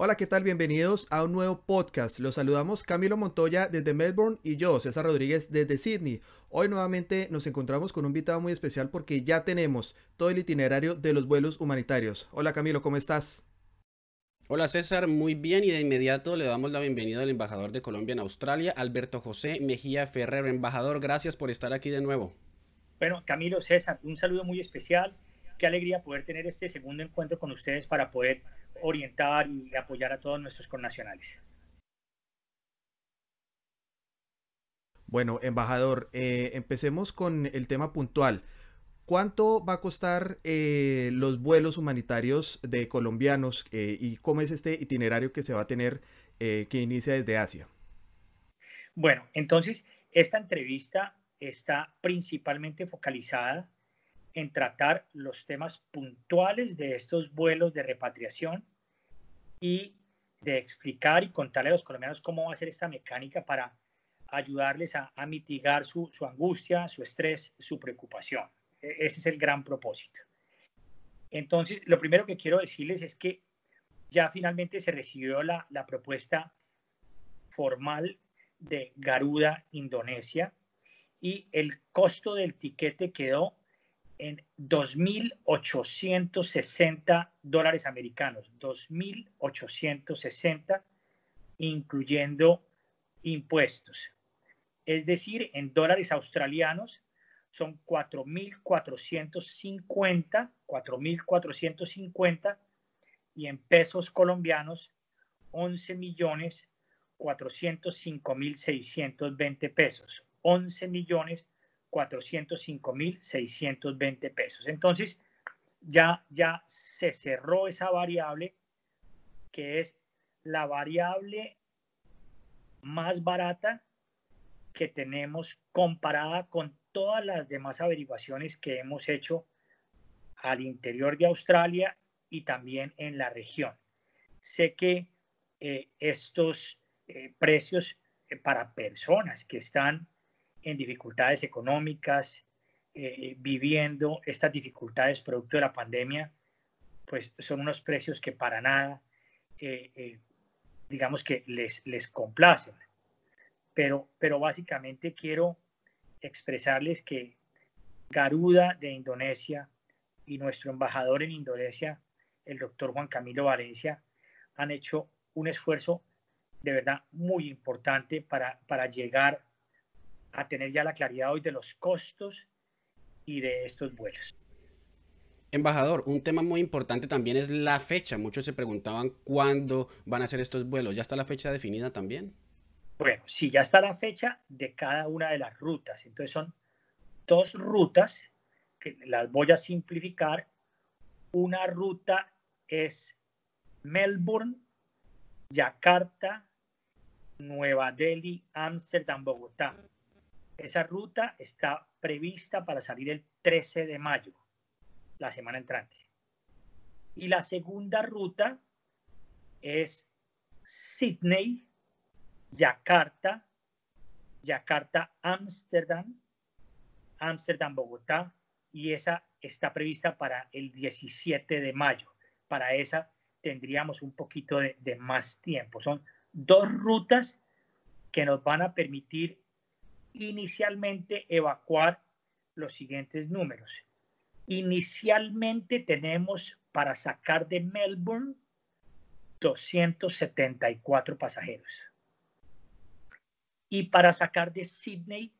Hola, ¿qué tal? Bienvenidos a un nuevo podcast. Los saludamos Camilo Montoya desde Melbourne y yo, César Rodríguez, desde Sydney. Hoy nuevamente nos encontramos con un invitado muy especial porque ya tenemos todo el itinerario de los vuelos humanitarios. Hola Camilo, ¿cómo estás? Hola César, muy bien y de inmediato le damos la bienvenida al embajador de Colombia en Australia, Alberto José Mejía Ferrer. Embajador, gracias por estar aquí de nuevo. Bueno, Camilo, César, un saludo muy especial. Qué alegría poder tener este segundo encuentro con ustedes para poder orientar y apoyar a todos nuestros connacionales. Bueno, embajador, eh, empecemos con el tema puntual. ¿Cuánto va a costar eh, los vuelos humanitarios de colombianos eh, y cómo es este itinerario que se va a tener que inicia desde Asia? Bueno, entonces, esta entrevista está principalmente focalizada en tratar los temas puntuales de estos vuelos de repatriación y de explicar y contarle a los colombianos cómo va a ser esta mecánica para ayudarles a, mitigar su, angustia, su estrés, su preocupación. E, ese es el gran propósito. Entonces, lo primero que quiero decirles es que ya finalmente se recibió la, propuesta formal de Garuda Indonesia y el costo del tiquete quedó en 2.860 dólares americanos, 2.860, incluyendo impuestos. Es decir, en dólares australianos son 4.450, 4.450 y en pesos colombianos 11 millones 405.620 pesos, 11 millones 405.620 pesos. Entonces, ya, ya se cerró esa variable que es la variable más barata que tenemos comparada con todas las demás averiguaciones que hemos hecho al interior de Australia y también en la región. Sé que eh, estos eh, precios eh, para personas que están en dificultades económicas, eh, viviendo estas dificultades producto de la pandemia, pues son unos precios que para nada, eh, eh, digamos que les, les complacen. Pero, pero básicamente quiero expresarles que Garuda de Indonesia y nuestro embajador en Indonesia, el doctor Juan Camilo Valencia, han hecho un esfuerzo de verdad muy importante para, para llegar a tener ya la claridad hoy de los costos y de estos vuelos. Embajador, un tema muy importante también es la fecha. Muchos se preguntaban cuándo van a ser estos vuelos. ¿Ya está la fecha definida también? Bueno, sí, ya está la fecha de cada una de las rutas. Entonces son dos rutas que las voy a simplificar. Una ruta es Melbourne, Yakarta, Nueva Delhi, Ámsterdam, Bogotá. Esa ruta está prevista para salir el 13 de mayo, la semana entrante. Y la segunda ruta es Sydney, Yakarta, Yakarta, Ámsterdam, Ámsterdam, Bogotá, y esa está prevista para el 17 de mayo. Para esa tendríamos un poquito de, de más tiempo. Son dos rutas que nos van a permitir inicialmente evacuar los siguientes números. Inicialmente tenemos para sacar de Melbourne 274 pasajeros. Y para sacar de Sydney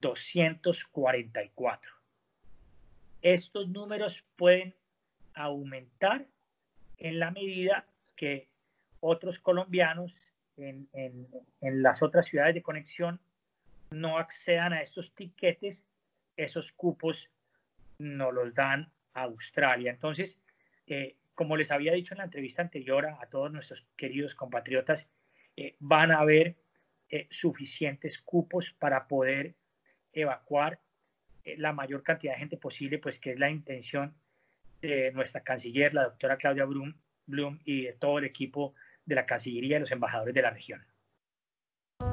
244. Estos números pueden aumentar en la medida que otros colombianos en, en las otras ciudades de conexión no accedan a estos tiquetes, esos cupos no los dan a Australia. Entonces, eh, como les había dicho en la entrevista anterior a, todos nuestros queridos compatriotas, eh, van a haber eh, suficientes cupos para poder evacuar la mayor cantidad de gente posible, pues que es la intención de nuestra canciller, la doctora Claudia Blum, y de todo el equipo de la Cancillería y los embajadores de la región.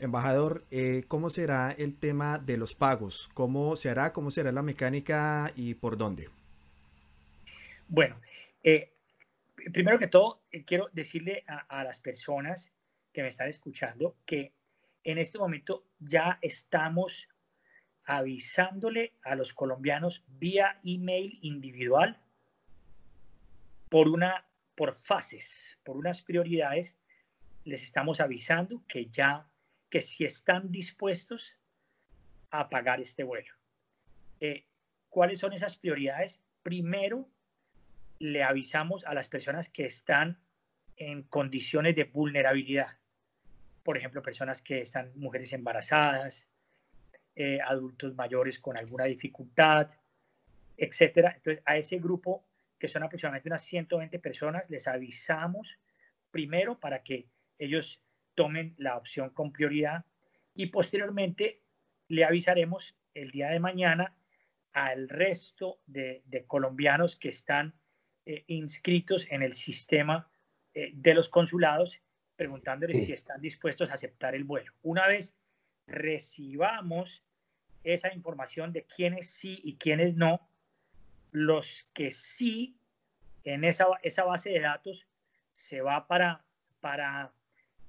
Embajador, eh, ¿cómo será el tema de los pagos? ¿Cómo se hará? ¿Cómo será la mecánica y por dónde? Bueno, eh, primero que todo, eh, quiero decirle a, las personas que me están escuchando que en este momento ya estamos avisándole a los colombianos vía email individual por una por fases, por unas prioridades, les estamos avisando que ya que si están dispuestos a pagar este vuelo. Eh, ¿Cuáles son esas prioridades? Primero, le avisamos a las personas que están en condiciones de vulnerabilidad. Por ejemplo, personas que están, mujeres embarazadas, eh, adultos mayores con alguna dificultad, etcétera. Entonces, a ese grupo, que son aproximadamente unas 120 personas, les avisamos primero para que ellos tomen la opción con prioridad y posteriormente le avisaremos el día de mañana al resto de, colombianos que están eh, inscritos en el sistema eh, de los consulados, preguntándoles si están dispuestos a aceptar el vuelo. Una vez recibamos esa información de quiénes sí y quiénes no, los que sí en esa, esa base de datos se va para, para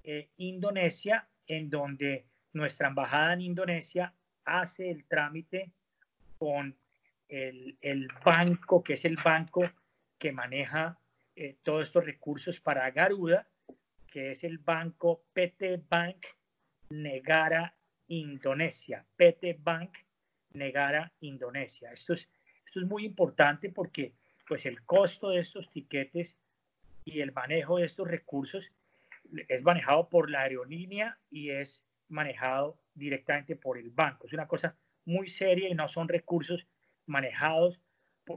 eh, Indonesia, en donde nuestra embajada en Indonesia hace el trámite con el, banco, que es el banco que maneja eh, todos estos recursos para Garuda, que es el banco PT Bank Negara Indonesia. PT Bank Negara Indonesia. Esto es, esto es muy importante porque pues el costo de estos tiquetes y el manejo de estos recursos es manejado por la aerolínea y es manejado directamente por el banco. Es una cosa muy seria y no son recursos manejados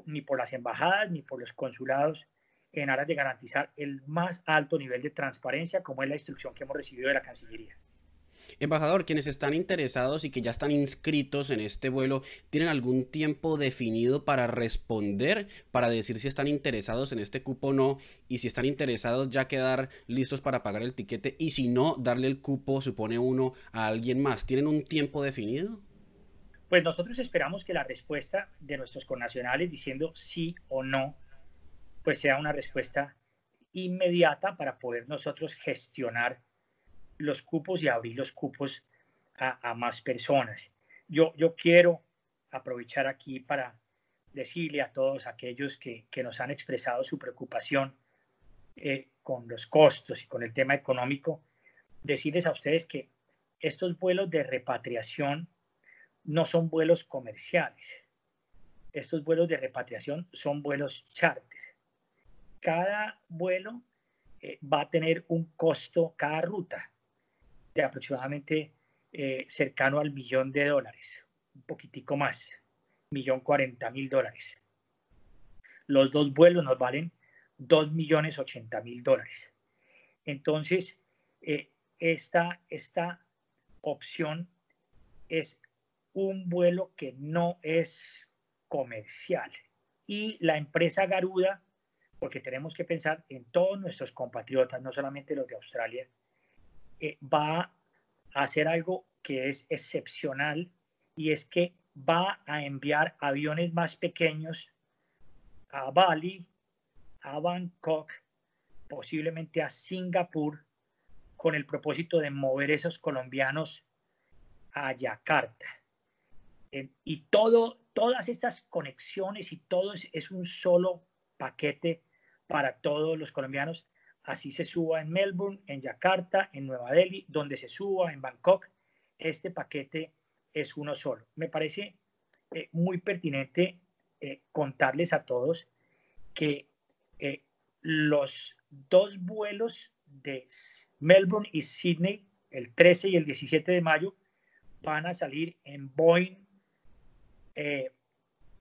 ni por las embajadas ni por los consulados en aras de garantizar el más alto nivel de transparencia, como es la instrucción que hemos recibido de la Cancillería. Embajador, quienes están interesados y que ya están inscritos en este vuelo, ¿tienen algún tiempo definido para responder, para decir si están interesados en este cupo o no? Y si están interesados, ya quedar listos para pagar el tiquete. Y si no, darle el cupo, supone uno, a alguien más. ¿Tienen un tiempo definido? Pues nosotros esperamos que la respuesta de nuestros connacionales diciendo sí o no, pues sea una respuesta inmediata para poder nosotros gestionar los cupos y abrir los cupos a, más personas. Yo, yo quiero aprovechar aquí para decirle a todos aquellos que, nos han expresado su preocupación eh, con los costos y con el tema económico, decirles a ustedes que estos vuelos de repatriación no son vuelos comerciales. Estos vuelos de repatriación son vuelos charter. Cada vuelo eh, va a tener un costo, cada ruta de aproximadamente eh, cercano al millón de dólares, un poquitico más, millón cuarenta mil dólares. Los dos vuelos nos valen dos millones ochenta mil dólares. Entonces, eh, esta, esta opción es un vuelo que no es comercial y la empresa Garuda porque tenemos que pensar en todos nuestros compatriotas, no solamente los de Australia, eh, va a hacer algo que es excepcional y es que va a enviar aviones más pequeños a Bali, a Bangkok, posiblemente a Singapur, con el propósito de mover esos colombianos a Yakarta. Eh, y todo, todas estas conexiones y todo es, un solo paquete para todos los colombianos. Así se suba en Melbourne, en Yakarta, en Nueva Delhi, donde se suba, en Bangkok. Este paquete es uno solo. Me parece eh, muy pertinente eh, contarles a todos que los dos vuelos de Melbourne y Sydney, el 13 y el 17 de mayo, van a salir en Boeing, eh,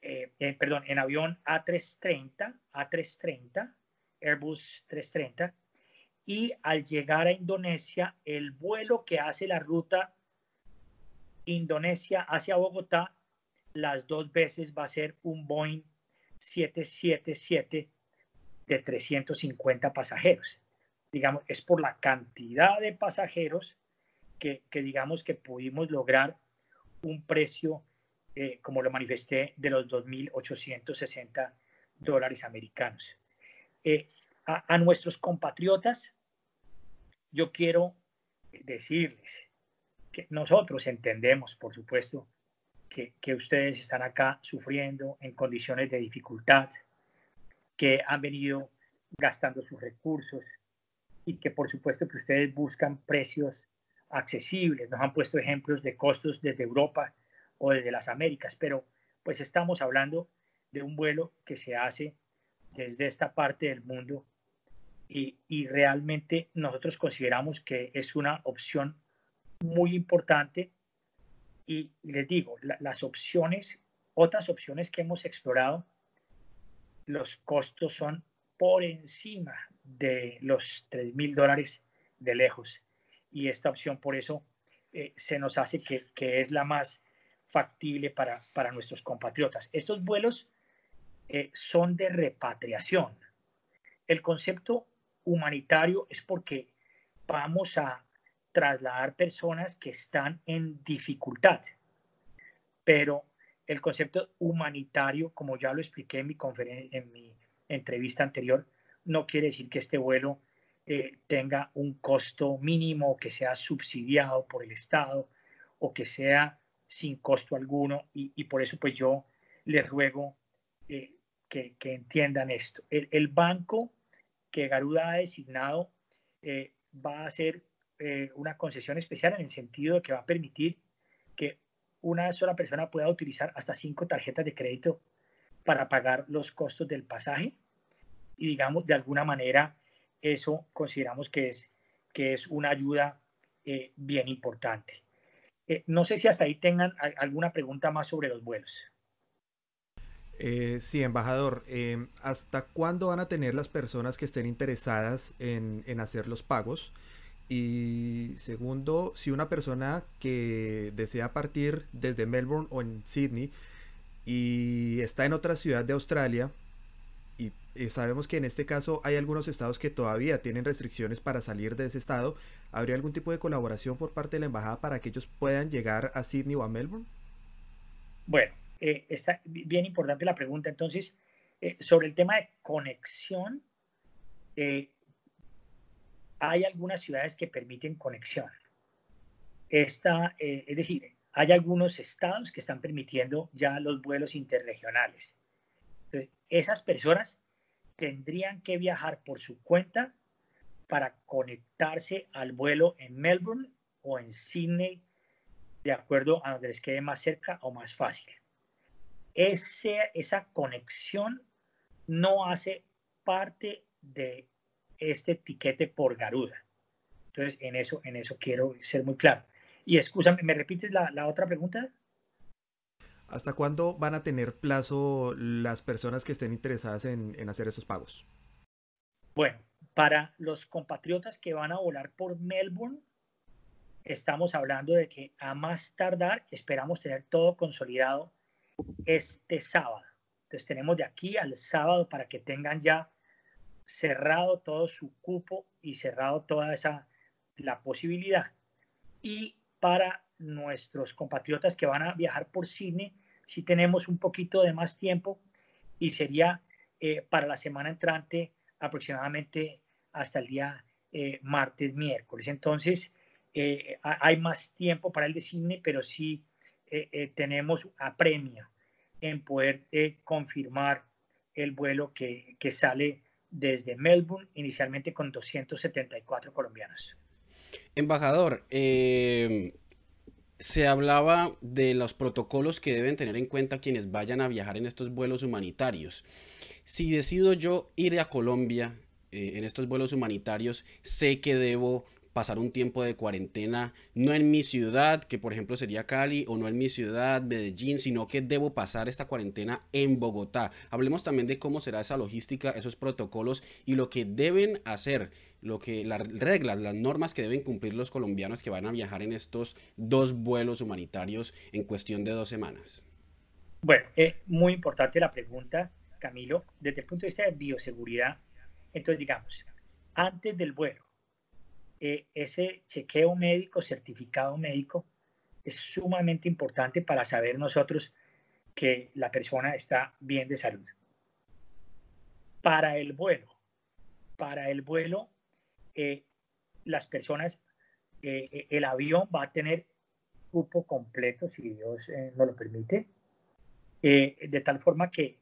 eh, perdón, en avión A330, A330, Airbus 330, y al llegar a Indonesia, el vuelo que hace la ruta Indonesia hacia Bogotá, las dos veces va a ser un Boeing 777 de 350 pasajeros. Digamos, es por la cantidad de pasajeros que, digamos que pudimos lograr un precio, eh, como lo manifesté, de los 2.860 dólares americanos. Eh, a, nuestros compatriotas, yo quiero decirles que nosotros entendemos, por supuesto, que, que, ustedes están acá sufriendo en condiciones de dificultad, que han venido gastando sus recursos y que por supuesto que ustedes buscan precios accesibles. Nos han puesto ejemplos de costos desde Europa o desde las Américas, pero pues estamos hablando de un vuelo que se hace desde esta parte del mundo. Y, y realmente nosotros consideramos que es una opción muy importante. Y, les digo, las opciones, otras opciones que hemos explorado, los costos son por encima de los 3 mil dólares de lejos. Y esta opción por eso eh, se nos hace que, es la más factible para, para nuestros compatriotas. Estos vuelos eh, son de repatriación. El concepto humanitario es porque vamos a trasladar personas que están en dificultad, pero el concepto humanitario, como ya lo expliqué en mi, en mi entrevista anterior, no quiere decir que este vuelo eh, tenga un costo mínimo, que sea subsidiado por el Estado o que sea sin costo alguno. Y, por eso pues yo les ruego eh, que, entiendan esto. El, banco que Garuda ha designado eh, va a hacer una concesión especial en el sentido de que va a permitir que una sola persona pueda utilizar hasta cinco tarjetas de crédito para pagar los costos del pasaje y digamos de alguna manera eso consideramos que es, que es una ayuda eh, bien importante. Eh, no sé si hasta ahí tengan alguna pregunta más sobre los vuelos. Eh, sí, embajador, ¿hasta cuándo van a tener las personas que estén interesadas en, en, hacer los pagos? Y segundo, si una persona que desea partir desde Melbourne o en Sydney y está en otra ciudad de Australia, y sabemos que en este caso hay algunos estados que todavía tienen restricciones para salir de ese estado. ¿Habría algún tipo de colaboración por parte de la embajada para que ellos puedan llegar a Sydney o a Melbourne? Bueno, eh, está bien importante la pregunta. Entonces, eh, sobre el tema de conexión, eh, hay algunas ciudades que permiten conexión. Esta, es decir, hay algunos estados que están permitiendo ya los vuelos interregionales. Entonces, esas personas tendrían que viajar por su cuenta para conectarse al vuelo en Melbourne o en Sydney, de acuerdo a donde les quede más cerca o más fácil. Ese, esa conexión no hace parte de este etiquete por Garuda. Entonces, en eso, en eso quiero ser muy claro. Y escúchame, ¿me repites la, la otra pregunta? ¿Hasta cuándo van a tener plazo las personas que estén interesadas en, hacer esos pagos? Bueno, para los compatriotas que van a volar por Melbourne, estamos hablando de que a más tardar esperamos tener todo consolidado este sábado. Entonces tenemos de aquí al sábado para que tengan ya cerrado todo su cupo y cerrado toda esa la posibilidad. Y para nuestros compatriotas que van a viajar por cine, si tenemos un poquito de más tiempo y sería eh, para la semana entrante aproximadamente hasta el día eh, martes, miércoles. Entonces, eh, hay más tiempo para el de cine, pero sí tenemos apremia en poder confirmar el vuelo que, que sale desde Melbourne, inicialmente con 274 colombianos. Embajador, eh, se hablaba de los protocolos que deben tener en cuenta quienes vayan a viajar en estos vuelos humanitarios. Si decido yo ir a Colombia eh, en estos vuelos humanitarios, sé que debo pasar un tiempo de cuarentena, no en mi ciudad, que por ejemplo sería Cali, o no en mi ciudad, Medellín, sino que debo pasar esta cuarentena en Bogotá. Hablemos también de cómo será esa logística, esos protocolos y lo que deben hacer, lo que las reglas, las normas que deben cumplir los colombianos que van a viajar en estos dos vuelos humanitarios en cuestión de dos semanas. Bueno, es muy importante la pregunta, Camilo, desde el punto de vista de bioseguridad. Entonces, digamos, antes del vuelo, eh, ese chequeo médico, certificado médico, es sumamente importante para saber nosotros que la persona está bien de salud. Para el vuelo, para el vuelo, eh, las personas, eh, el avión va a tener cupo completo, si Dios nos lo permite, de tal forma que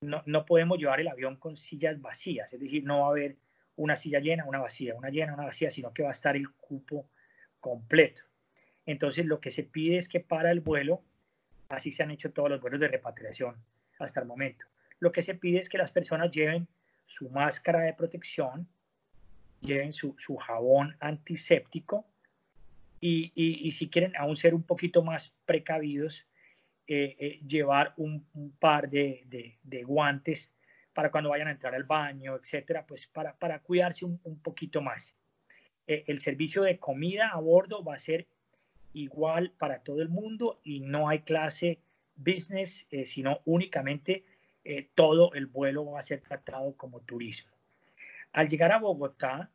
no, no podemos llevar el avión con sillas vacías, es decir, no va a haber una silla llena, una vacía, una llena, una vacía, sino que va a estar el cupo completo. Entonces, lo que se pide es que para el vuelo, así se han hecho todos los vuelos de repatriación hasta el momento, lo que se pide es que las personas lleven su máscara de protección, lleven su, jabón antiséptico y, si quieren aún ser un poquito más precavidos, eh, eh, llevar un, par de, de guantes para cuando vayan a entrar al baño, etcétera, pues para, para cuidarse un, un poquito más. Eh, el servicio de comida a bordo va a ser igual para todo el mundo y no hay clase business, eh, sino únicamente eh, todo el vuelo va a ser tratado como turismo. Al llegar a Bogotá,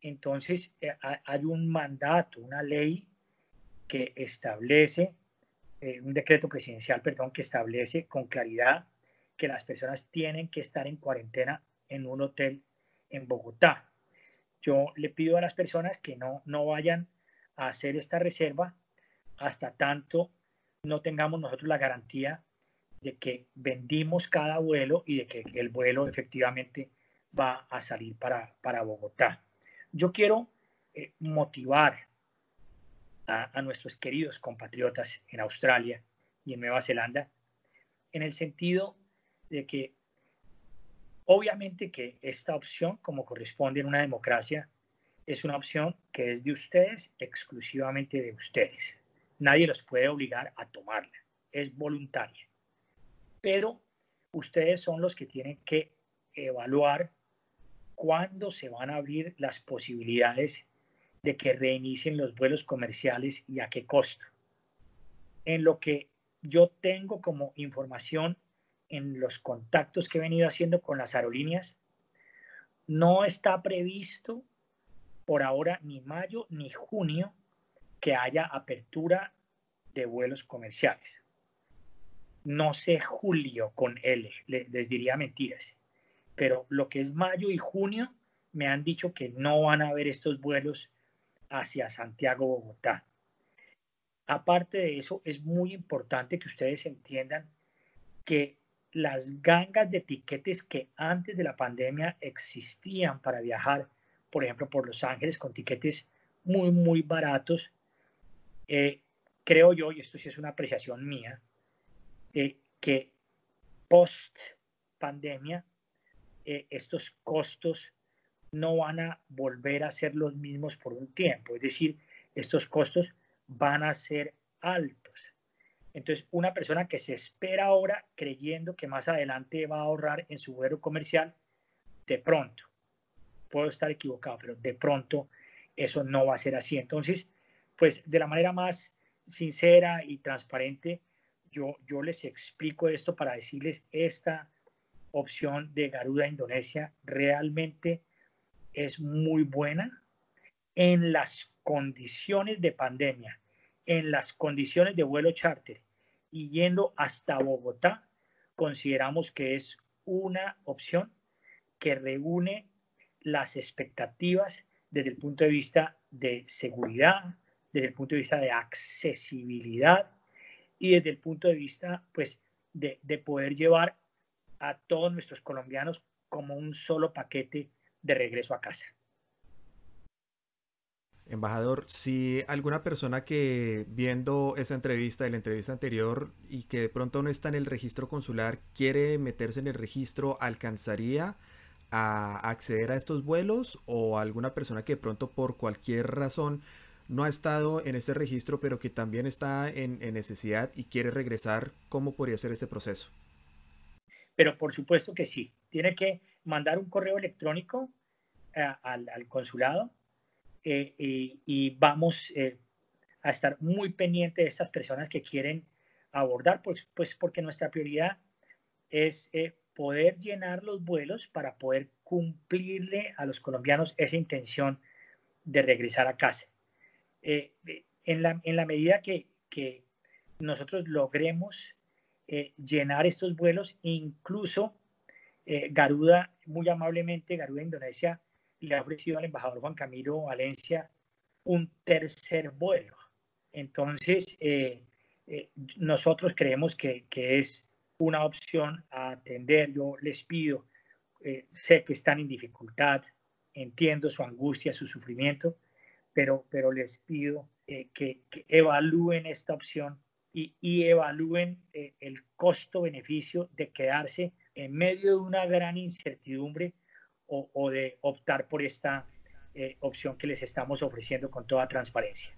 entonces hay un mandato, una ley que establece, un decreto presidencial, perdón, que establece con claridad que las personas tienen que estar en cuarentena en un hotel en Bogotá. Yo le pido a las personas que no, no vayan a hacer esta reserva hasta tanto no tengamos nosotros la garantía de que vendimos cada vuelo y de que el vuelo efectivamente va a salir para, para Bogotá. Yo quiero eh, motivar a, a nuestros queridos compatriotas en Australia y en Nueva Zelanda en el sentido de que obviamente que esta opción, como corresponde en una democracia, es una opción que es de ustedes, exclusivamente de ustedes. Nadie los puede obligar a tomarla, es voluntaria. Pero ustedes son los que tienen que evaluar cuándo se van a abrir las posibilidades de que reinicien los vuelos comerciales y a qué costo. En lo que yo tengo como información en los contactos que he venido haciendo con las aerolíneas, no está previsto por ahora ni mayo ni junio que haya apertura de vuelos comerciales. No sé julio con L, les diría mentiras, pero lo que es mayo y junio me han dicho que no van a haber estos vuelos hacia Santiago, Bogotá. Aparte de eso, es muy importante que ustedes entiendan que las gangas de tiquetes que antes de la pandemia existían para viajar, por ejemplo, por Los Ángeles con tiquetes muy, muy baratos, eh, creo yo, y esto sí es una apreciación mía, eh, que post pandemia eh, estos costos no van a volver a ser los mismos por un tiempo, es decir, estos costos van a ser altos. Entonces, una persona que se espera ahora creyendo que más adelante va a ahorrar en su vuelo comercial, de pronto, puedo estar equivocado, pero de pronto eso no va a ser así. Entonces, pues de la manera más sincera y transparente, yo, yo les explico esto para decirles esta opción de Garuda Indonesia realmente es muy buena en las condiciones de pandemia, en las condiciones de vuelo charter y yendo hasta Bogotá, consideramos que es una opción que reúne las expectativas desde el punto de vista de seguridad, desde el punto de vista de accesibilidad y desde el punto de vista pues, de, de poder llevar a todos nuestros colombianos como un solo paquete de regreso a casa. Embajador, si alguna persona que viendo esa entrevista la entrevista anterior y que de pronto no está en el registro consular quiere meterse en el registro, ¿alcanzaría a acceder a estos vuelos o alguna persona que de pronto por cualquier razón no ha estado en ese registro pero que también está en, necesidad y quiere regresar, ¿cómo podría ser este proceso? Pero por supuesto que sí. Tiene que mandar un correo electrónico eh, al, consulado eh, y, vamos eh, a estar muy pendientes de estas personas que quieren abordar, pues, pues porque nuestra prioridad es poder llenar los vuelos para poder cumplirle a los colombianos esa intención de regresar a casa. en, la, medida que nosotros logremos llenar estos vuelos, incluso Garuda, muy amablemente, Garuda Indonesia le ha ofrecido al embajador Juan Camilo Valencia un tercer vuelo. Entonces, eh, eh, nosotros creemos que, es una opción a atender. Yo les pido, eh, sé que están en dificultad, entiendo su angustia, su sufrimiento, pero, pero les pido que, evalúen esta opción y, y evalúen el costo-beneficio de quedarse en medio de una gran incertidumbre o, de optar por esta eh, opción que les estamos ofreciendo con toda transparencia.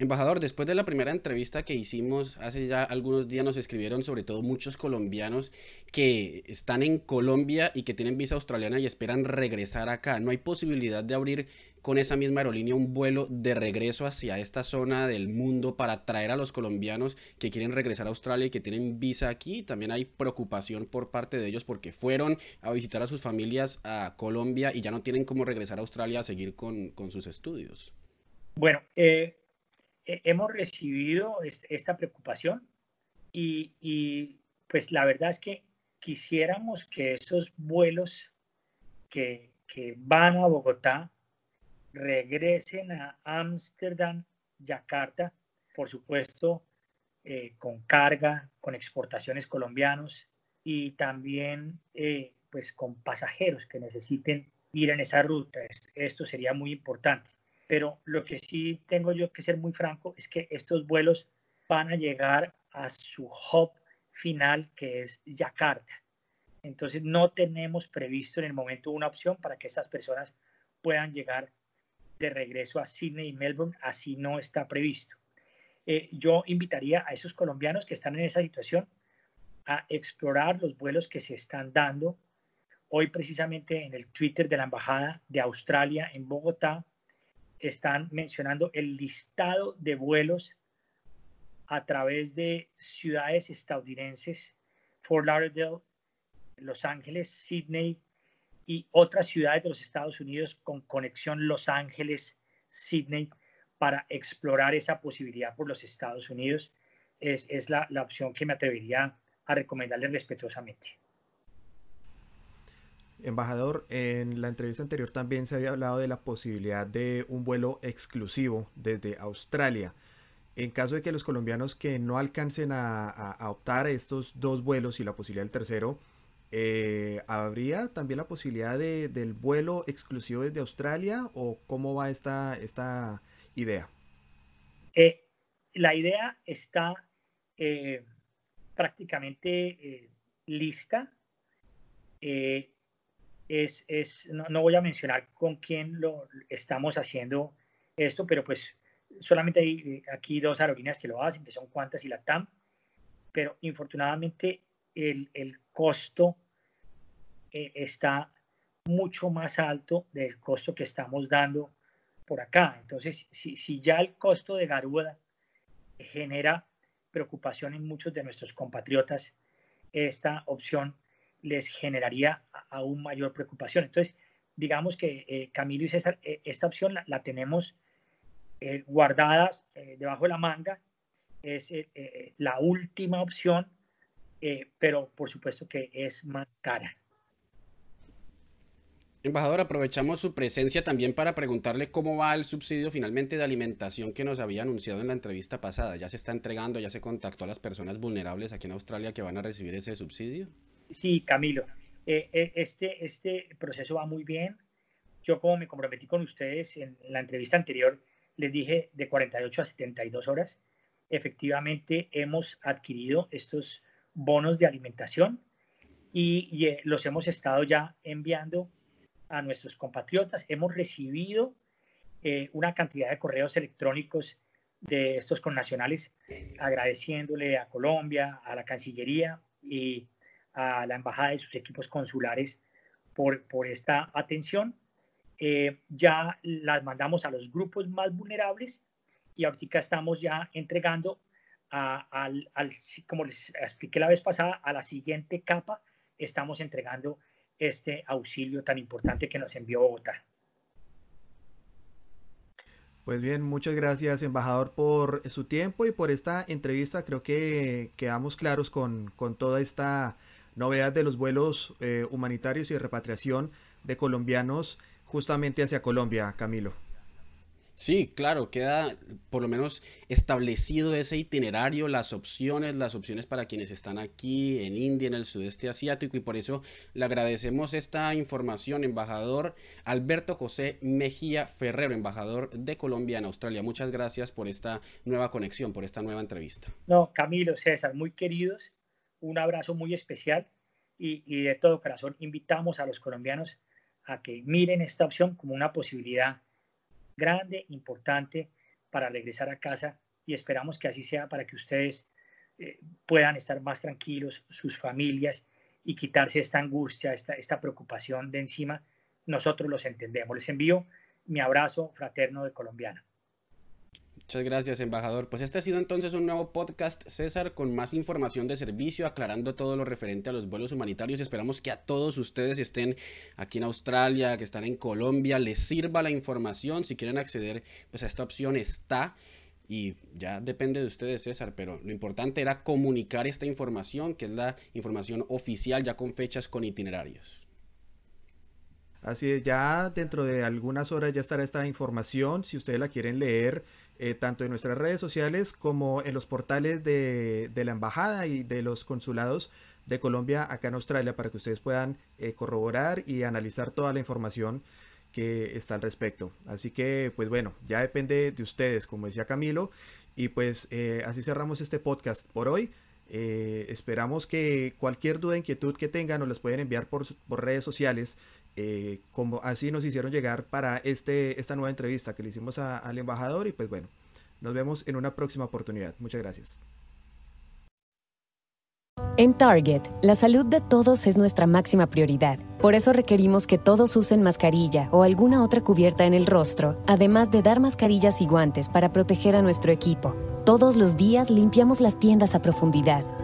Embajador, después de la primera entrevista que hicimos hace ya algunos días nos escribieron sobre todo muchos colombianos que están en Colombia y que tienen visa australiana y esperan regresar acá. ¿No hay posibilidad de abrir con esa misma aerolínea un vuelo de regreso hacia esta zona del mundo para traer a los colombianos que quieren regresar a Australia y que tienen visa aquí? También hay preocupación por parte de ellos porque fueron a visitar a sus familias a Colombia y ya no tienen cómo regresar a Australia a seguir con, sus estudios. Bueno, eh, hemos recibido esta preocupación y, pues la verdad es que quisiéramos que esos vuelos que, van a Bogotá regresen a Ámsterdam, Yakarta, por supuesto, eh, con carga, con exportaciones colombianos y también eh, pues con pasajeros que necesiten ir en esa ruta. Esto sería muy importante pero lo que sí tengo yo que ser muy franco es que estos vuelos van a llegar a su hub final, que es Yakarta. Entonces no tenemos previsto en el momento una opción para que estas personas puedan llegar de regreso a Sydney y Melbourne, así no está previsto. Eh, yo invitaría a esos colombianos que están en esa situación a explorar los vuelos que se están dando. Hoy precisamente en el Twitter de la Embajada de Australia en Bogotá están mencionando el listado de vuelos a través de ciudades estadounidenses, Fort Lauderdale, Los Ángeles, Sydney y otras ciudades de los Estados Unidos con conexión Los Ángeles, Sydney, para explorar esa posibilidad por los Estados Unidos. Es, es la, la opción que me atrevería a recomendarle respetuosamente. Embajador, en la entrevista anterior también se había hablado de la posibilidad de un vuelo exclusivo desde Australia. En caso de que los colombianos que no alcancen a, optar estos dos vuelos y la posibilidad del tercero, eh, ¿habría también la posibilidad de, del vuelo exclusivo desde Australia o cómo va esta, esta idea? Eh, la idea está eh, prácticamente lista es, no, voy a mencionar con quién lo estamos haciendo esto, pero pues solamente hay eh, aquí dos aerolíneas que lo hacen, que son Qantas y la TAM, pero infortunadamente el, costo eh, está mucho más alto del costo que estamos dando por acá. Entonces, si, si ya el costo de Garuda genera preocupación en muchos de nuestros compatriotas, esta opción les generaría aún mayor preocupación. Entonces, digamos que eh, Camilo y César, eh, esta opción la, tenemos eh, guardadas debajo de la manga, es la última opción, pero por supuesto que es más cara. Embajador, aprovechamos su presencia también para preguntarle cómo va el subsidio finalmente de alimentación que nos había anunciado en la entrevista pasada. ¿Ya se está entregando, ya se contactó a las personas vulnerables aquí en Australia que van a recibir ese subsidio? Sí, Camilo. Eh, eh, este, este proceso va muy bien. Yo como me comprometí con ustedes en la entrevista anterior, les dije de 48 a 72 horas. Efectivamente, hemos adquirido estos bonos de alimentación y, eh, los hemos estado ya enviando a nuestros compatriotas. Hemos recibido una cantidad de correos electrónicos de estos connacionales agradeciéndole a Colombia, a la Cancillería y a la embajada y sus equipos consulares por, por esta atención. Eh, ya las mandamos a los grupos más vulnerables y ahorita estamos ya entregando al, como les expliqué la vez pasada, a la siguiente capa, estamos entregando este auxilio tan importante que nos envió Bogotá. Pues bien, muchas gracias, embajador, por su tiempo y por esta entrevista. Creo que quedamos claros con, con toda esta novedad de los vuelos eh, humanitarios y de repatriación de colombianos justamente hacia Colombia, Camilo. Sí, claro, queda por lo menos establecido ese itinerario, las opciones, las opciones para quienes están aquí en India, en el sudeste asiático, y por eso le agradecemos esta información, embajador Alberto José Mejía Ferrero, embajador de Colombia en Australia. Muchas gracias por esta nueva conexión, por esta nueva entrevista. No, Camilo, César, muy queridos, un abrazo muy especial y, de todo corazón invitamos a los colombianos a que miren esta opción como una posibilidad grande, importante para regresar a casa y esperamos que así sea para que ustedes eh, puedan estar más tranquilos, sus familias y quitarse esta angustia, esta, esta preocupación de encima. Nosotros los entendemos. Les envío mi abrazo fraterno de colombiana. Muchas gracias, embajador. Pues este ha sido entonces un nuevo podcast, César, con más información de servicio, aclarando todo lo referente a los vuelos humanitarios. Esperamos que a todos ustedes estén aquí en Australia, que están en Colombia, les sirva la información. Si quieren acceder pues a esta opción está y ya depende de ustedes, César, pero lo importante era comunicar esta información, que es la información oficial ya con fechas, con itinerarios. Así es, ya dentro de algunas horas ya estará esta información, si ustedes la quieren leer eh, tanto en nuestras redes sociales como en los portales de, la embajada y de los consulados de Colombia acá en Australia para que ustedes puedan eh, corroborar y analizar toda la información que está al respecto. Así que, pues bueno, ya depende de ustedes, como decía Camilo. Y pues eh, así cerramos este podcast por hoy. esperamos que cualquier duda, inquietud que tengan nos las pueden enviar por, por redes sociales. Eh, como así nos hicieron llegar para este, esta nueva entrevista que le hicimos al embajador y pues bueno, nos vemos en una próxima oportunidad. Muchas gracias. En Target, la salud de todos es nuestra máxima prioridad. Por eso requerimos que todos usen mascarilla o alguna otra cubierta en el rostro, además de dar mascarillas y guantes para proteger a nuestro equipo. Todos los días limpiamos las tiendas a profundidad,